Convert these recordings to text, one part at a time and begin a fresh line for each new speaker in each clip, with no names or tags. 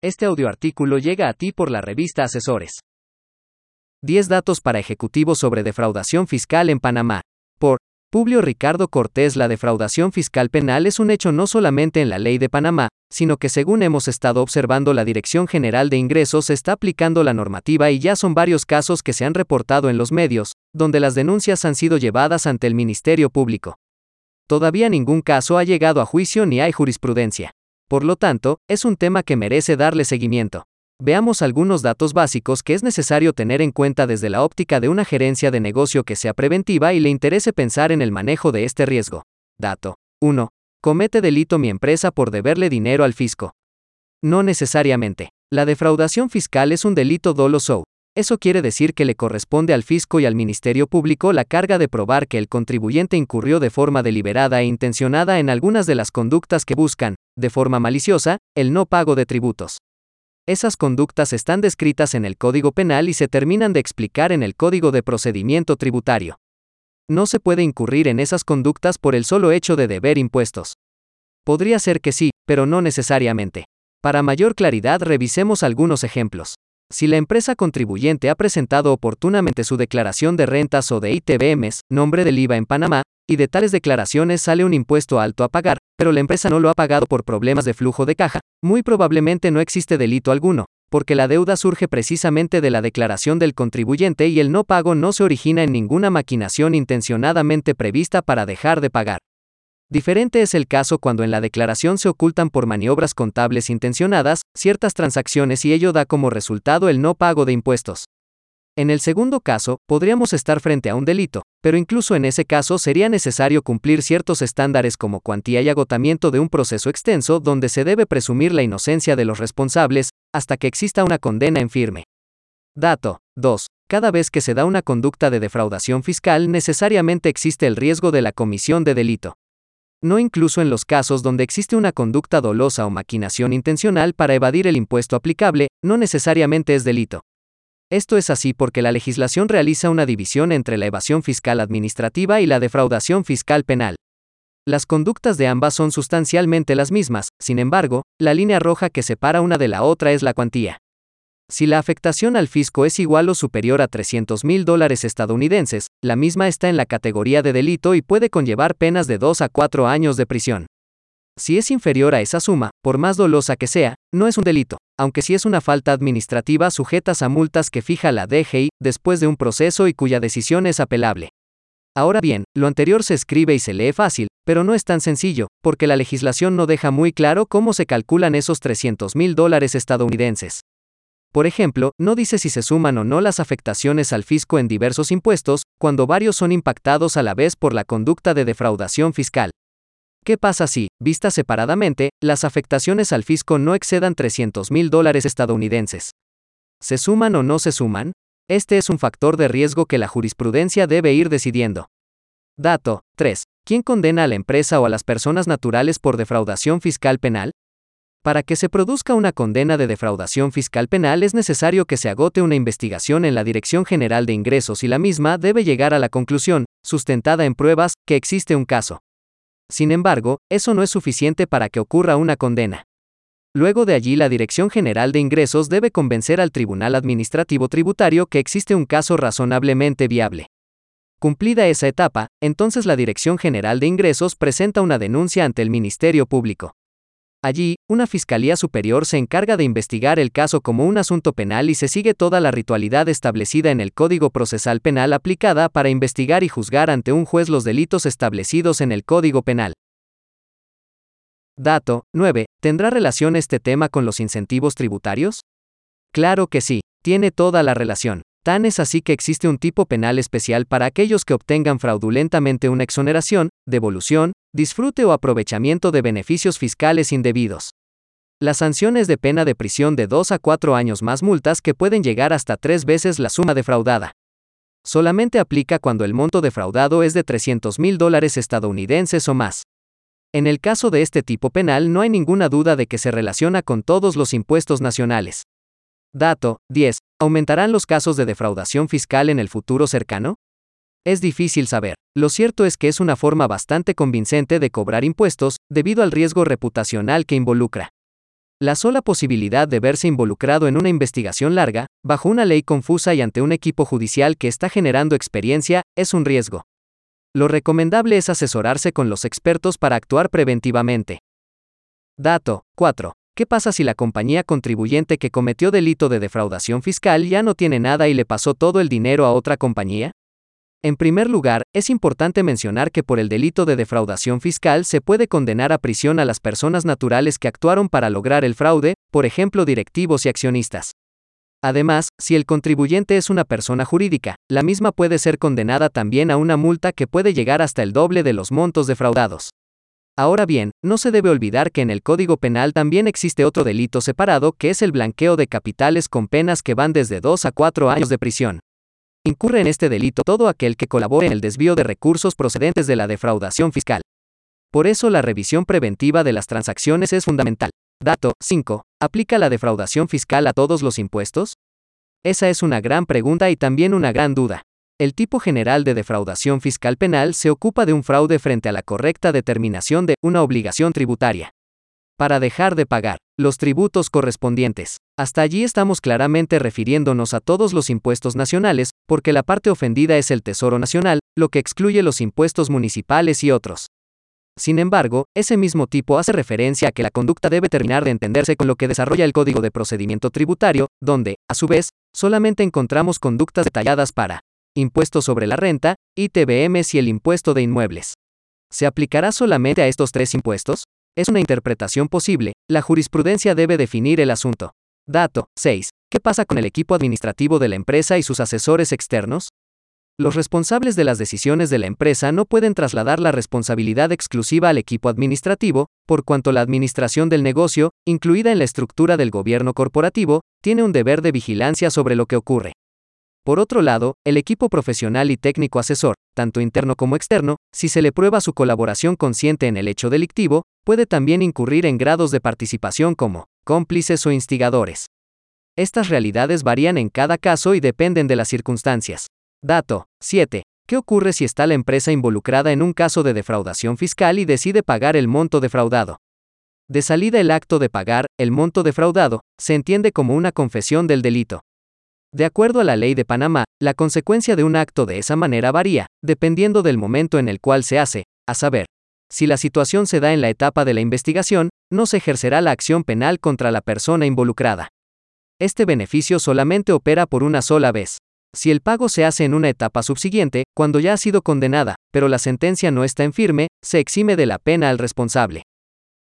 Este audioartículo llega a ti por la revista Asesores. 10 datos para ejecutivos sobre defraudación fiscal en Panamá. Por Publio Ricardo Cortés La defraudación fiscal penal es un hecho no solamente en la ley de Panamá, sino que según hemos estado observando la Dirección General de Ingresos está aplicando la normativa y ya son varios casos que se han reportado en los medios, donde las denuncias han sido llevadas ante el Ministerio Público. Todavía ningún caso ha llegado a juicio ni hay jurisprudencia. Por lo tanto, es un tema que merece darle seguimiento. Veamos algunos datos básicos que es necesario tener en cuenta desde la óptica de una gerencia de negocio que sea preventiva y le interese pensar en el manejo de este riesgo. Dato 1. ¿Comete delito mi empresa por deberle dinero al fisco? No necesariamente. La defraudación fiscal es un delito doloso, eso quiere decir que le corresponde al fisco y al Ministerio Público la carga de probar que el contribuyente incurrió de forma deliberada e intencionada en algunas de las conductas que buscan, de forma maliciosa, el no pago de tributos. Esas conductas están descritas en el Código Penal y se terminan de explicar en el Código de Procedimiento Tributario. No se puede incurrir en esas conductas por el solo hecho de deber impuestos. Podría ser que sí, pero no necesariamente. Para mayor claridad revisemos algunos ejemplos. Si la empresa contribuyente ha presentado oportunamente su declaración de rentas o de ITBMs, nombre del IVA en Panamá, y de tales declaraciones sale un impuesto alto a pagar, pero la empresa no lo ha pagado por problemas de flujo de caja, muy probablemente no existe delito alguno, porque la deuda surge precisamente de la declaración del contribuyente y el no pago no se origina en ninguna maquinación intencionadamente prevista para dejar de pagar. Diferente es el caso cuando en la declaración se ocultan por maniobras contables intencionadas ciertas transacciones y ello da como resultado el no pago de impuestos. En el segundo caso, podríamos estar frente a un delito, pero incluso en ese caso sería necesario cumplir ciertos estándares como cuantía y agotamiento de un proceso extenso donde se debe presumir la inocencia de los responsables, hasta que exista una condena en firme. Dato 2. Cada vez que se da una conducta de defraudación fiscal necesariamente existe el riesgo de la comisión de delito no incluso en los casos donde existe una conducta dolosa o maquinación intencional para evadir el impuesto aplicable, no necesariamente es delito. Esto es así porque la legislación realiza una división entre la evasión fiscal administrativa y la defraudación fiscal penal. Las conductas de ambas son sustancialmente las mismas, sin embargo, la línea roja que separa una de la otra es la cuantía. Si la afectación al fisco es igual o superior a 300 mil dólares estadounidenses, la misma está en la categoría de delito y puede conllevar penas de 2 a 4 años de prisión. Si es inferior a esa suma, por más dolosa que sea, no es un delito, aunque sí es una falta administrativa sujetas a multas que fija la DGI después de un proceso y cuya decisión es apelable. Ahora bien, lo anterior se escribe y se lee fácil, pero no es tan sencillo, porque la legislación no deja muy claro cómo se calculan esos 300 mil dólares estadounidenses. Por ejemplo, no dice si se suman o no las afectaciones al fisco en diversos impuestos, cuando varios son impactados a la vez por la conducta de defraudación fiscal. ¿Qué pasa si, vistas separadamente, las afectaciones al fisco no excedan 300 mil dólares estadounidenses? ¿Se suman o no se suman? Este es un factor de riesgo que la jurisprudencia debe ir decidiendo. Dato 3. ¿Quién condena a la empresa o a las personas naturales por defraudación fiscal penal? Para que se produzca una condena de defraudación fiscal penal es necesario que se agote una investigación en la Dirección General de Ingresos y la misma debe llegar a la conclusión, sustentada en pruebas, que existe un caso. Sin embargo, eso no es suficiente para que ocurra una condena. Luego de allí la Dirección General de Ingresos debe convencer al Tribunal Administrativo Tributario que existe un caso razonablemente viable. Cumplida esa etapa, entonces la Dirección General de Ingresos presenta una denuncia ante el Ministerio Público. Allí, una Fiscalía Superior se encarga de investigar el caso como un asunto penal y se sigue toda la ritualidad establecida en el Código Procesal Penal aplicada para investigar y juzgar ante un juez los delitos establecidos en el Código Penal. Dato 9. ¿Tendrá relación este tema con los incentivos tributarios? Claro que sí, tiene toda la relación. Tan es así que existe un tipo penal especial para aquellos que obtengan fraudulentamente una exoneración, devolución, disfrute o aprovechamiento de beneficios fiscales indebidos. La sanción es de pena de prisión de 2 a 4 años más multas que pueden llegar hasta tres veces la suma defraudada. Solamente aplica cuando el monto defraudado es de 300 mil dólares estadounidenses o más. En el caso de este tipo penal no hay ninguna duda de que se relaciona con todos los impuestos nacionales. Dato 10. ¿Aumentarán los casos de defraudación fiscal en el futuro cercano? Es difícil saber. Lo cierto es que es una forma bastante convincente de cobrar impuestos, debido al riesgo reputacional que involucra. La sola posibilidad de verse involucrado en una investigación larga, bajo una ley confusa y ante un equipo judicial que está generando experiencia, es un riesgo. Lo recomendable es asesorarse con los expertos para actuar preventivamente. Dato 4. ¿Qué pasa si la compañía contribuyente que cometió delito de defraudación fiscal ya no tiene nada y le pasó todo el dinero a otra compañía? En primer lugar, es importante mencionar que por el delito de defraudación fiscal se puede condenar a prisión a las personas naturales que actuaron para lograr el fraude, por ejemplo directivos y accionistas. Además, si el contribuyente es una persona jurídica, la misma puede ser condenada también a una multa que puede llegar hasta el doble de los montos defraudados. Ahora bien, no se debe olvidar que en el Código Penal también existe otro delito separado que es el blanqueo de capitales con penas que van desde 2 a 4 años de prisión. Incurre en este delito todo aquel que colabore en el desvío de recursos procedentes de la defraudación fiscal. Por eso la revisión preventiva de las transacciones es fundamental. Dato 5. ¿Aplica la defraudación fiscal a todos los impuestos? Esa es una gran pregunta y también una gran duda. El tipo general de defraudación fiscal penal se ocupa de un fraude frente a la correcta determinación de una obligación tributaria para dejar de pagar los tributos correspondientes. Hasta allí estamos claramente refiriéndonos a todos los impuestos nacionales, porque la parte ofendida es el Tesoro Nacional, lo que excluye los impuestos municipales y otros. Sin embargo, ese mismo tipo hace referencia a que la conducta debe terminar de entenderse con lo que desarrolla el Código de Procedimiento Tributario, donde, a su vez, solamente encontramos conductas detalladas para impuesto sobre la renta, ITBMs y el impuesto de inmuebles. ¿Se aplicará solamente a estos tres impuestos? Es una interpretación posible, la jurisprudencia debe definir el asunto. Dato 6. ¿Qué pasa con el equipo administrativo de la empresa y sus asesores externos? Los responsables de las decisiones de la empresa no pueden trasladar la responsabilidad exclusiva al equipo administrativo, por cuanto la administración del negocio, incluida en la estructura del gobierno corporativo, tiene un deber de vigilancia sobre lo que ocurre. Por otro lado, el equipo profesional y técnico asesor, tanto interno como externo, si se le prueba su colaboración consciente en el hecho delictivo, puede también incurrir en grados de participación como cómplices o instigadores. Estas realidades varían en cada caso y dependen de las circunstancias. Dato 7. ¿Qué ocurre si está la empresa involucrada en un caso de defraudación fiscal y decide pagar el monto defraudado? De salida el acto de pagar, el monto defraudado, se entiende como una confesión del delito. De acuerdo a la ley de Panamá, la consecuencia de un acto de esa manera varía, dependiendo del momento en el cual se hace, a saber, si la situación se da en la etapa de la investigación, no se ejercerá la acción penal contra la persona involucrada. Este beneficio solamente opera por una sola vez. Si el pago se hace en una etapa subsiguiente, cuando ya ha sido condenada, pero la sentencia no está en firme, se exime de la pena al responsable.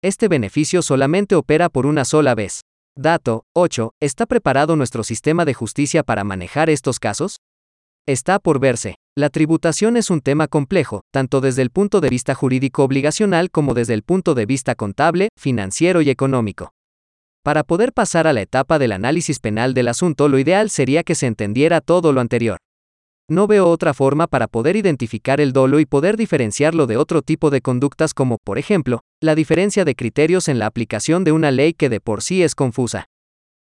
Este beneficio solamente opera por una sola vez. Dato 8. ¿Está preparado nuestro sistema de justicia para manejar estos casos? Está por verse. La tributación es un tema complejo, tanto desde el punto de vista jurídico obligacional como desde el punto de vista contable, financiero y económico. Para poder pasar a la etapa del análisis penal del asunto, lo ideal sería que se entendiera todo lo anterior. No veo otra forma para poder identificar el dolo y poder diferenciarlo de otro tipo de conductas como, por ejemplo, la diferencia de criterios en la aplicación de una ley que de por sí es confusa.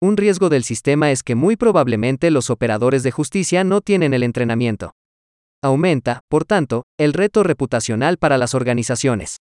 Un riesgo del sistema es que muy probablemente los operadores de justicia no tienen el entrenamiento. Aumenta, por tanto, el reto reputacional para las organizaciones.